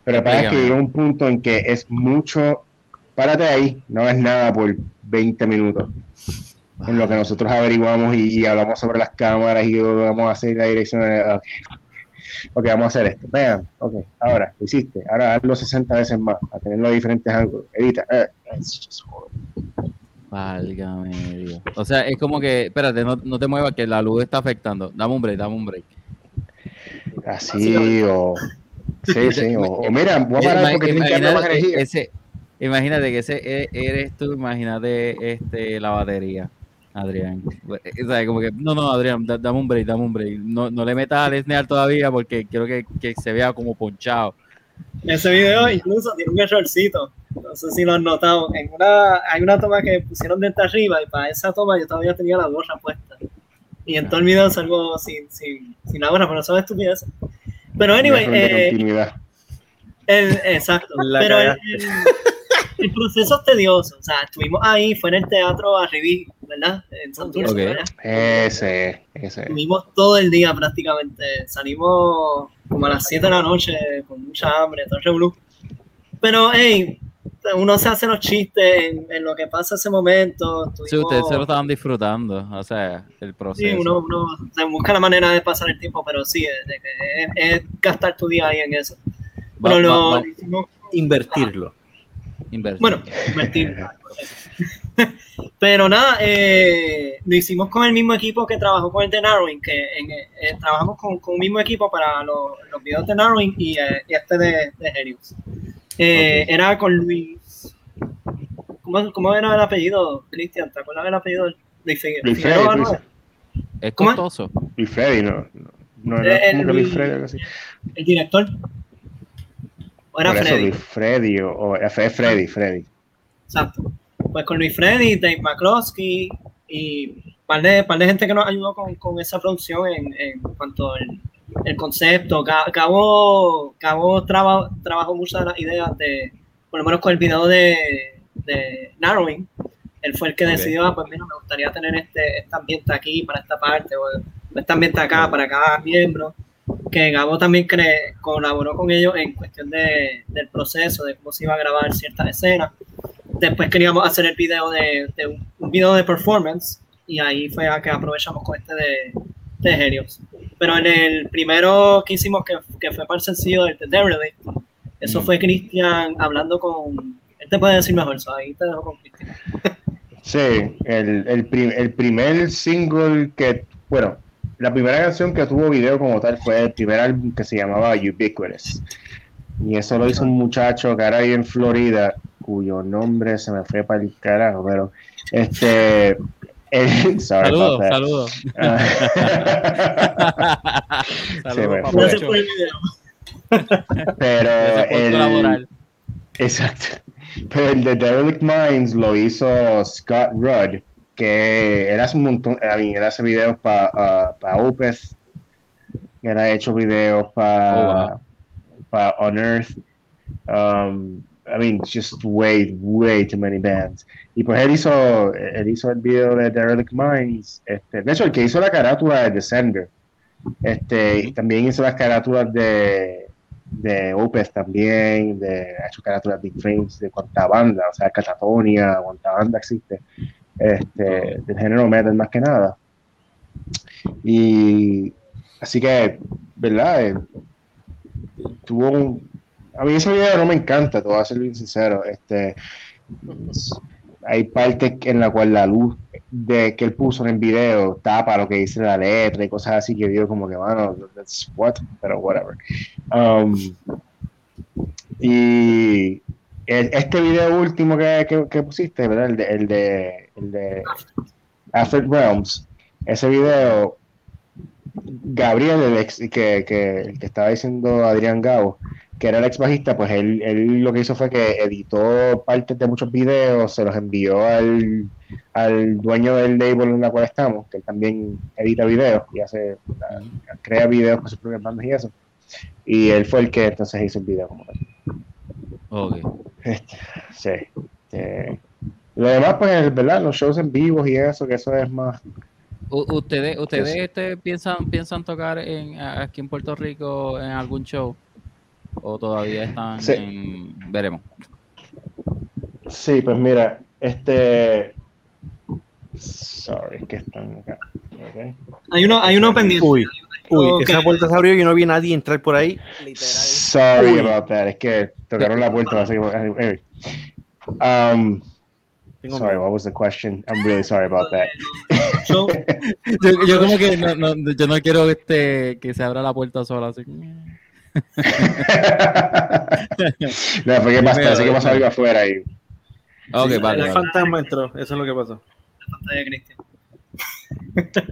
pero para que llegó un punto en que es mucho, párate ahí, no es nada por 20 minutos. En lo que nosotros averiguamos y, hablamos sobre las cámaras y vamos a hacer la dirección. De, ok, vamos a hacer esto. Vean, ok, ahora, lo hiciste. Ahora hazlo 60 veces más, a tenerlo a diferentes ángulos. Edita. Eh, Válgame Dios. O sea, es como que, espérate, no, no, te muevas, que la luz está afectando. Dame un break, dame un break. Así, o. Sí, sí, o, mira, voy a parar porque imagínate, ese, imagínate que ese e, eres tú, imagínate este, la batería. Adrián. O sea, como que, no, no, Adrián, dame un break, dame un break. No, no le metas al Sneal todavía porque quiero que, que, se vea como ponchado. Ese video incluso tiene un errorcito. No sé si lo han notado. En una, hay una toma que pusieron desde arriba y para esa toma yo todavía tenía la gorra puesta. Y en todo el video salgo sin, sin, sin la gorra, pero son estupideces. Pero anyway, eh, el, exacto. pero el, el, proceso es tedioso. O sea, estuvimos ahí, fue en el teatro Arribí, ¿verdad? En Santurce. Okay. Ese, ese. Estuvimos todo el día prácticamente. Salimos como a las 7 de la noche con mucha hambre, todo el blue. Pero, hey, uno se hace los chistes en, lo que pasa ese momento. sí, ustedes se lo estaban disfrutando, o sea, el proceso. Sí, uno, uno se busca la manera de pasar el tiempo, pero sí, es, gastar tu día ahí en eso. Pero lo, invertirlo. Bueno, invertirlo. pero nada, eh, lo hicimos con el mismo equipo que trabajó con el de Narrowing, que eh, trabajamos con, con, el mismo equipo para los, los videos de Narrowing y, eh, este de, de Genius. Eh, era con Luis. ¿Cómo, ¿Cómo, era el apellido, Cristian? ¿Te acuerdas del apellido? Luis, Luis Freddy. Es costoso. Luis Freddy, no. No, era eh, como que Luis Freddy algo así. ¿El director? ¿O era Por Freddy? Eso, Luis Freddy o, o es Freddy, Freddy. Exacto. Pues con Luis Freddy, Dave McCloskey y un par de, par de gente que nos ayudó con, con esa producción en, en cuanto al el concepto. Cabo, Cabo traba, trabajó muchas de las ideas de, por lo menos con el video de, de Narrowing. Él fue el que decidió, ah, pues mira, me gustaría tener este, este ambiente aquí para esta parte, o este ambiente acá para cada miembro. Que Gabo también cree, colaboró con ellos en cuestión de, del proceso, de cómo se iba a grabar ciertas escenas. Después queríamos hacer el video de, de un, un video de performance y ahí fue a que aprovechamos con este de, de Helios. Pero en el primero que hicimos, que, que fue para el sencillo de The Derelict, eso fue Cristian hablando con. Él te puede decir mejor, eso ahí te dejo con Cristian. Sí, el, el, el, primer single que. Bueno, la primera canción que tuvo video como tal fue el primer álbum que se llamaba Ubiquitous. Y eso lo hizo un muchacho que era ahí en Florida, cuyo nombre se me fue para el carajo, pero este saludos, saludos. saludos Pero el, exacto. Pero el de Derelict Minds lo hizo Scott Rudd, que era un montón, era hace videos para uh, pa Opeth, era hecho videos para oh, Unearth, Um, I mean, just way, way too many bands. Y pues él hizo, él hizo el video de Derelict Minds. Este, de hecho, el que hizo la carátula de Descender. Este, y también hizo las carátulas de, de Opeth también, de, ha hecho carátulas de Frames, de cuánta banda, o sea, Catatonia, cuánta banda existe, este, del género metal más que nada. Y así que, ¿verdad? Eh, tuvo un, a mí ese video no me encanta, te voy a ser bien sincero. Este, hay partes en la cual la luz de que él puso en el video tapa lo que dice la letra y cosas así que digo como que bueno that's what pero whatever um, y este video último que, que, pusiste ¿verdad? el de el de, el de After Realms ese video Gabriel el que, que, que estaba diciendo Adrián Gabo que era el ex bajista, pues él, él, lo que hizo fue que editó partes de muchos videos, se los envió al, al dueño del label en la cual estamos, que él también edita videos y hace, crea videos con sus propias bandas y eso. Y él fue el que entonces hizo el video como tal. Ok. Este, sí. Este, lo demás, pues, ¿verdad? Los shows en vivos y eso, que eso es más. ¿Ustedes, ustedes este, piensan, piensan tocar en, aquí en Puerto Rico en algún show? O todavía están en... veremos. Sí pues mira este sorry que están acá. Hay uno hay uno pendiente. uy uy esa puerta se abrió y no vi a nadie entrar por ahí. Literal. Sorry about that es que tocaron la puerta así um Sorry, what was the question? I'm really sorry about that. yo, yo como que no, no, yo no quiero este, que se abra la puerta sola así. no, fue que pasó, así que pasó algo afuera y. Ok, sí, vale. El fantasma entró, eso es lo que pasó. La pantalla de Cristian.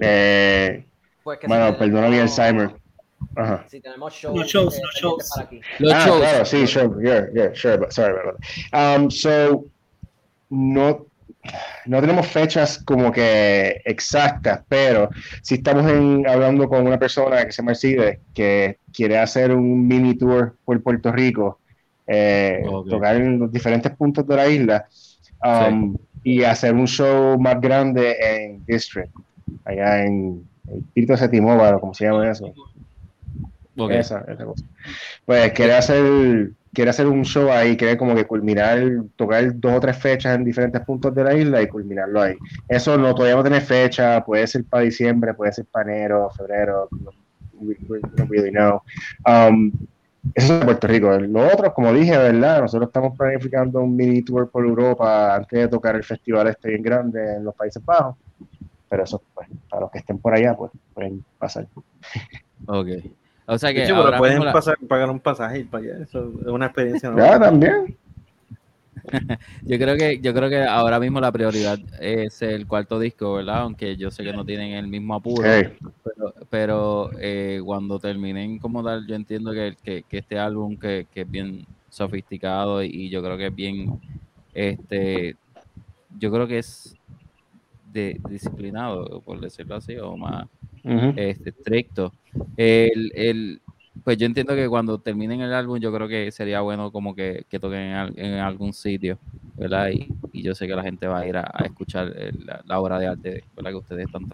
Eh, pues bueno, perdona mi Alzheimer. Ajá. Si tenemos shows, eh, los shows. Los ah, shows. claro, sí, sure, yeah, yeah, sure, but sorry about that. Um, so, no no tenemos fechas como que exactas, pero si estamos hablando con una persona que se llama que quiere hacer un mini tour por Puerto Rico, eh, tocar en los diferentes puntos de la isla um, y hacer un show más grande en District, allá en el Espíritu Setimóvalo, como se llama eso. Esa, esa cosa. Pues quiere hacer quiere hacer un show ahí, quiere como que culminar, tocar dos o tres fechas en diferentes puntos de la isla y culminarlo ahí. Eso no, todavía no tiene fecha, puede ser para diciembre, puede ser para enero, febrero, no, really know. Um, eso es Puerto Rico. Lo otro, como dije, ¿verdad? Nosotros estamos planificando un mini tour por Europa antes de tocar el festival este bien grande en los Países Bajos. Pero eso, pues, para los que estén por allá, pues, pueden pasar. Ok. O sea que. pueden pagar un pasaje para allá. Eso es una experiencia. Ya, también. yo creo que yo creo que ahora mismo la prioridad es el cuarto disco, ¿verdad? Aunque yo sé que no tienen el mismo apuro, pero, eh, cuando terminen como tal, yo entiendo que, que, este álbum que, que, es bien sofisticado y, yo creo que es bien, este, yo creo que es de, disciplinado, por decirlo así, o más este, estricto. El, el, pues yo entiendo que cuando terminen el álbum, yo creo que sería bueno como que, que toquen en, algún sitio, ¿verdad? Y, y, yo sé que la gente va a ir a, escuchar la, obra de arte ¿verdad? que ustedes están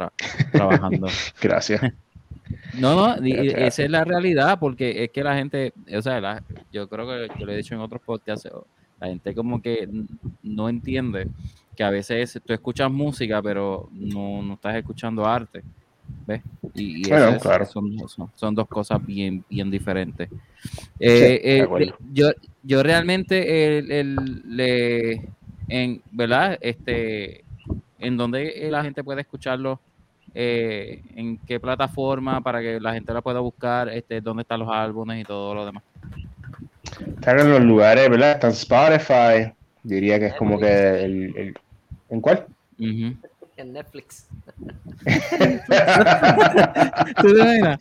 trabajando. Gracias. No, no, esa es la realidad, porque es que la gente, o sea, yo creo que yo lo he dicho en otros podcasts, la gente como que no entiende que a veces tú escuchas música, pero no, no estás escuchando arte. ¿Ves? Y, son, dos cosas bien, bien diferentes. Eh, eh, yo, yo realmente el, le, en, ¿verdad? Este, en donde la gente puede escucharlo, eh, en qué plataforma para que la gente la pueda buscar, este, dónde están los álbumes y todo lo demás. Están en los lugares, ¿verdad? Están Spotify, diría que es como que el, ¿en cuál? En Netflix. ¿Tú te imaginas?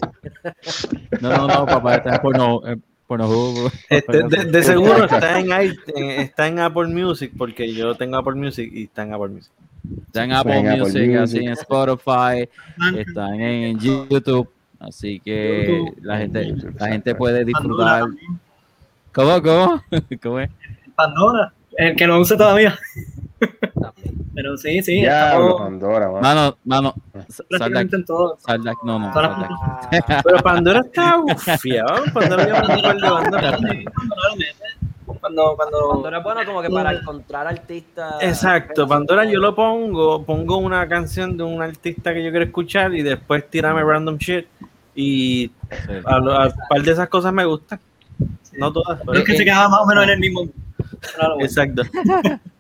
No, no, no, papá, está en porno, porno este, de, de, seguro está en, está en Apple Music, porque yo tengo Apple Music y está en Apple Music. Está en Apple, Music, así en Spotify, están en YouTube, así que la gente, la gente puede disfrutar. ¿Cómo, cómo? ¿Cómo es? Pandora, el que no use todavía. Pero sí, sí. Ya, Pandora, mano. Mano, mano, sal de prácticamente aquí, en todo. sal de aquí. No, no. Ah, Pero Pandora está bufiado. Pandora de bandas. Cuando, cuando, Pandora es bueno como que para encontrar artistas. Exacto, Pandora yo lo pongo, pongo una canción de un artista que yo quiero escuchar y después tírame random shit y a, par de esas cosas me gustan. No todas, pero- es que se quedaba más o menos en el mismo. Exacto.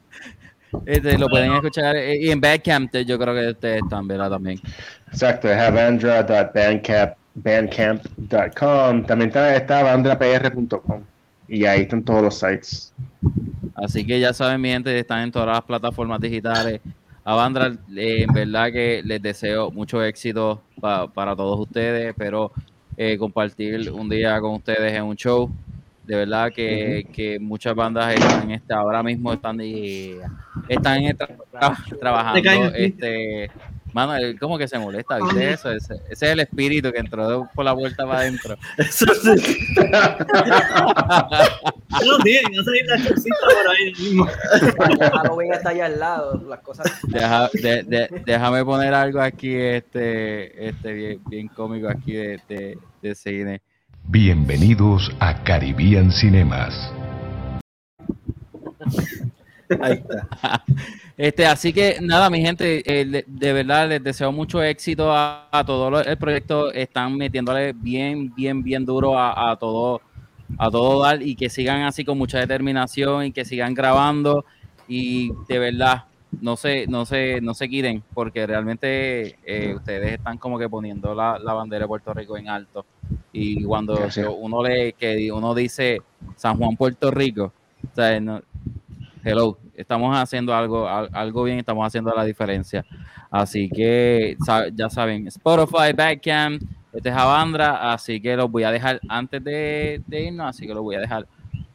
Este, lo pueden escuchar eh, y en Bandcamp yo creo que ustedes están, ¿verdad? También. Exacto, es avandra.bandcamp bandcamp.com. También está, está avandrapr.com. Y ahí están todos los sites. Así que ya saben, mi gente, están en todas las plataformas digitales. Avandra, eh, en verdad que les deseo mucho éxito pa- para todos ustedes. Espero eh, compartir un día con ustedes en un show. De verdad que, que muchas bandas están en esta, ahora mismo están, y- están tra- Te trabajando. Este, mano, como que se molesta, ¿viste eso? Ese, ese es el espíritu que entró de- por la puerta para adentro. Eso sí. No, va a salir la chorcita por ahí mismo. Halloween está allá al lado. Las cosas. Deja- de- de- déjame poner algo aquí, este, este bien, bien cómico aquí de, de, de cine. Bienvenidos a Caribbean Cinemas. Ahí está. Este, así que nada, mi gente, eh, de, de verdad les deseo mucho éxito a, a todo lo- el proyecto. Están metiéndole bien, bien, bien duro a, a todo, a todo dar y que sigan así con mucha determinación y que sigan grabando y de verdad no se, no se, no se quiten porque realmente eh, ustedes están como que poniendo la, la bandera de Puerto Rico en alto y cuando Gracias. uno le que uno dice San Juan Puerto Rico, o sea, no- hello, estamos haciendo algo, al- algo bien, estamos haciendo la diferencia. Así que ya saben, Spotify, Bandcamp, este es Avandra, así que los voy a dejar antes de, de irnos, así que los voy a dejar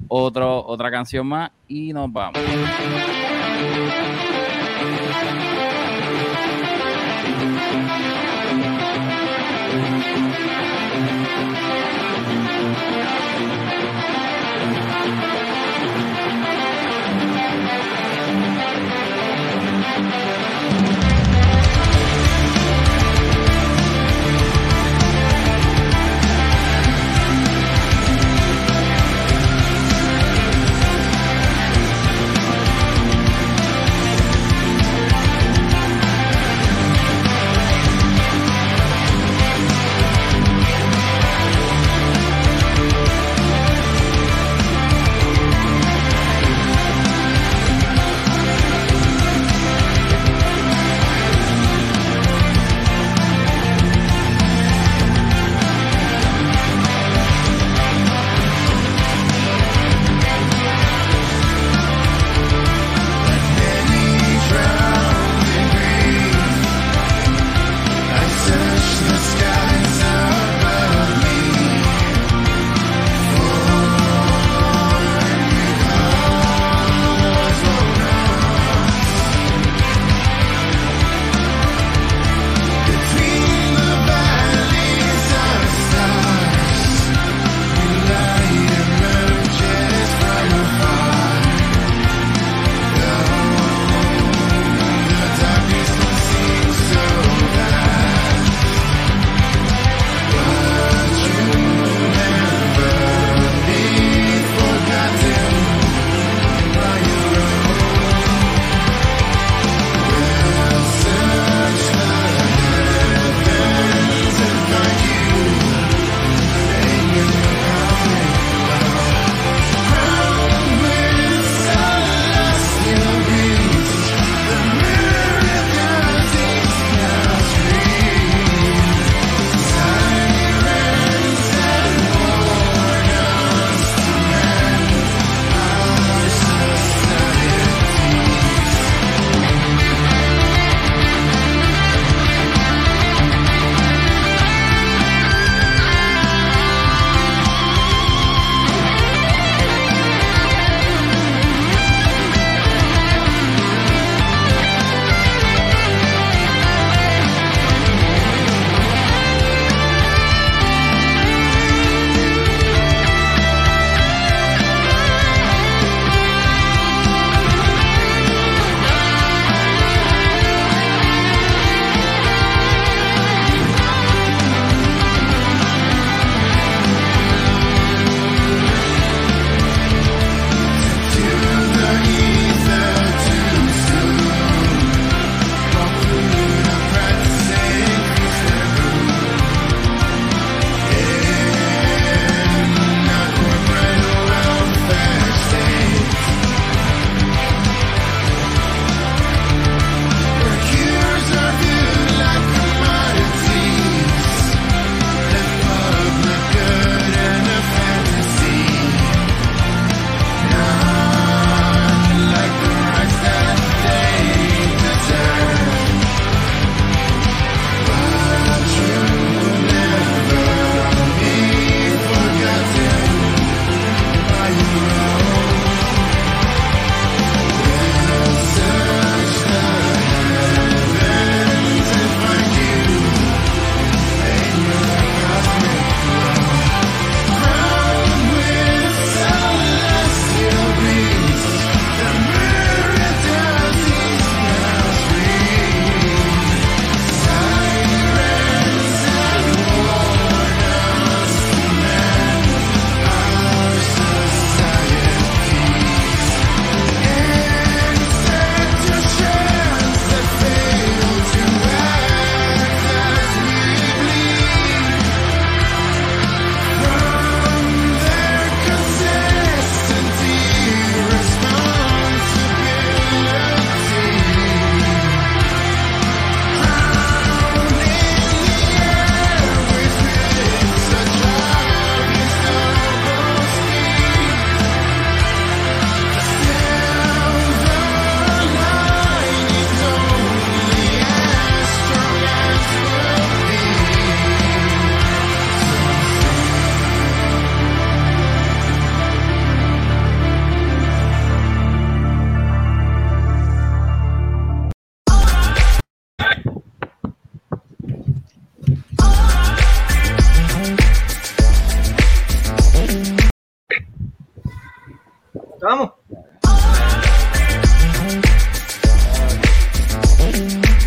otro, otra canción más y nos vamos.